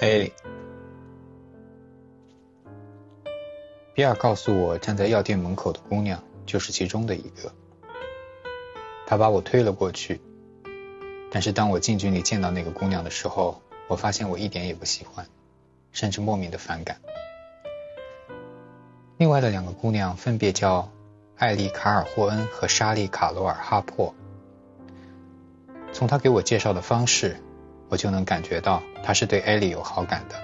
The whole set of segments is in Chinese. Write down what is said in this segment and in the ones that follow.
哎，比尔告诉我，站在药店门口的姑娘就是其中的一个。他把我推了过去，但是当我近距离见到那个姑娘的时候，我发现我一点也不喜欢，甚至莫名的反感。另外的两个姑娘分别叫艾丽卡尔霍恩和莎莉卡罗尔哈珀。从他给我介绍的方式。我就能感觉到他是对艾莉有好感的，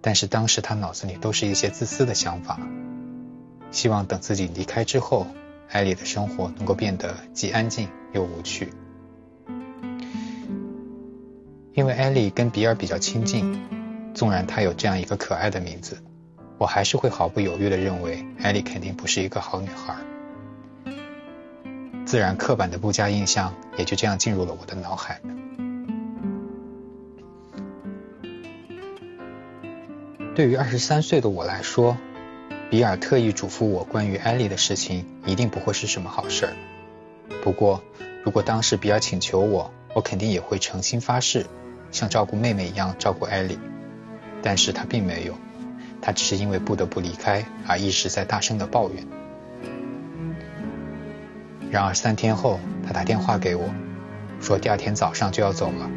但是当时他脑子里都是一些自私的想法，希望等自己离开之后，艾莉的生活能够变得既安静又无趣。因为艾莉跟比尔比较亲近，纵然她有这样一个可爱的名字，我还是会毫不犹豫地认为艾莉肯定不是一个好女孩。自然刻板的不佳印象也就这样进入了我的脑海。对于二十三岁的我来说，比尔特意嘱咐我关于艾丽的事情一定不会是什么好事儿。不过，如果当时比尔请求我，我肯定也会诚心发誓，像照顾妹妹一样照顾艾丽。但是他并没有，他只是因为不得不离开而一直在大声的抱怨。然而三天后，他打电话给我，说第二天早上就要走了，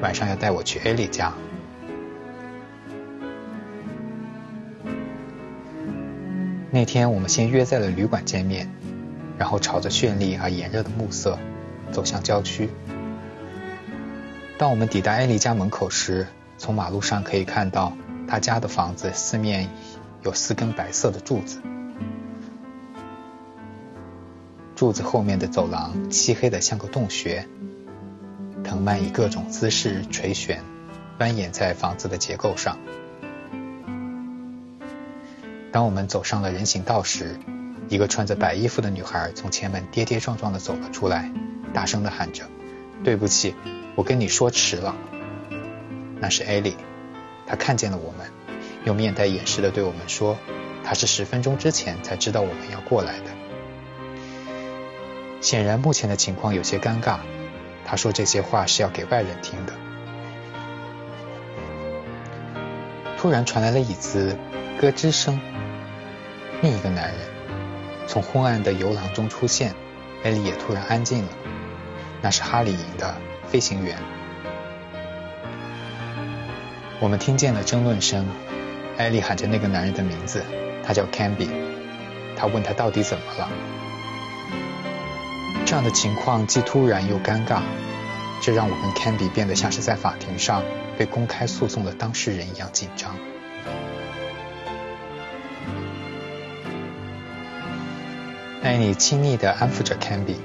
晚上要带我去艾丽家。那天我们先约在了旅馆见面，然后朝着绚丽而炎热的暮色走向郊区。当我们抵达艾丽家门口时，从马路上可以看到他家的房子四面有四根白色的柱子。柱子后面的走廊漆黑的像个洞穴，藤蔓以各种姿势垂悬，蜿蜒在房子的结构上。当我们走上了人行道时，一个穿着白衣服的女孩从前门跌跌撞撞地走了出来，大声地喊着：“对不起，我跟你说迟了。”那是艾莉，她看见了我们，又面带掩饰地对我们说：“她是十分钟之前才知道我们要过来的。”显然，目前的情况有些尴尬。他说这些话是要给外人听的。突然传来了椅子咯吱声，另一个男人从昏暗的游廊中出现，艾莉也突然安静了。那是哈里营的飞行员。我们听见了争论声，艾莉喊着那个男人的名字，他叫 Canby。他问他到底怎么了。这样的情况既突然又尴尬，这让我跟 Candy 变得像是在法庭上被公开诉讼的当事人一样紧张。艾妮亲昵地安抚着 Candy，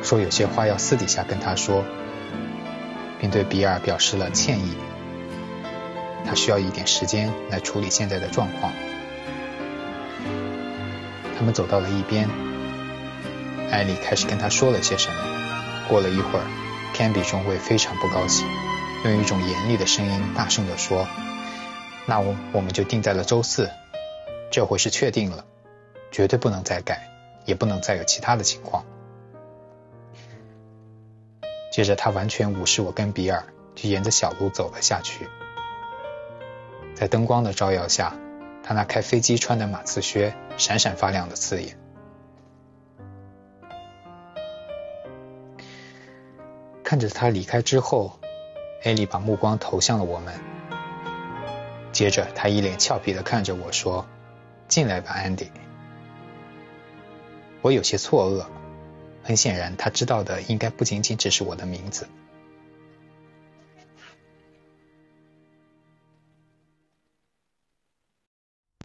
说有些话要私底下跟他说，并对比尔表示了歉意。他需要一点时间来处理现在的状况。他们走到了一边。艾莉开始跟他说了些什么。过了一会儿 c a n b y 中尉非常不高兴，用一种严厉的声音大声地说：“那我我们就定在了周四，这回是确定了，绝对不能再改，也不能再有其他的情况。”接着他完全无视我跟比尔，就沿着小路走了下去。在灯光的照耀下，他那开飞机穿的马刺靴闪闪发亮的刺眼。看着他离开之后，艾莉把目光投向了我们。接着，他一脸俏皮地看着我说：“进来吧，安迪。”我有些错愕。很显然，他知道的应该不仅仅只是我的名字。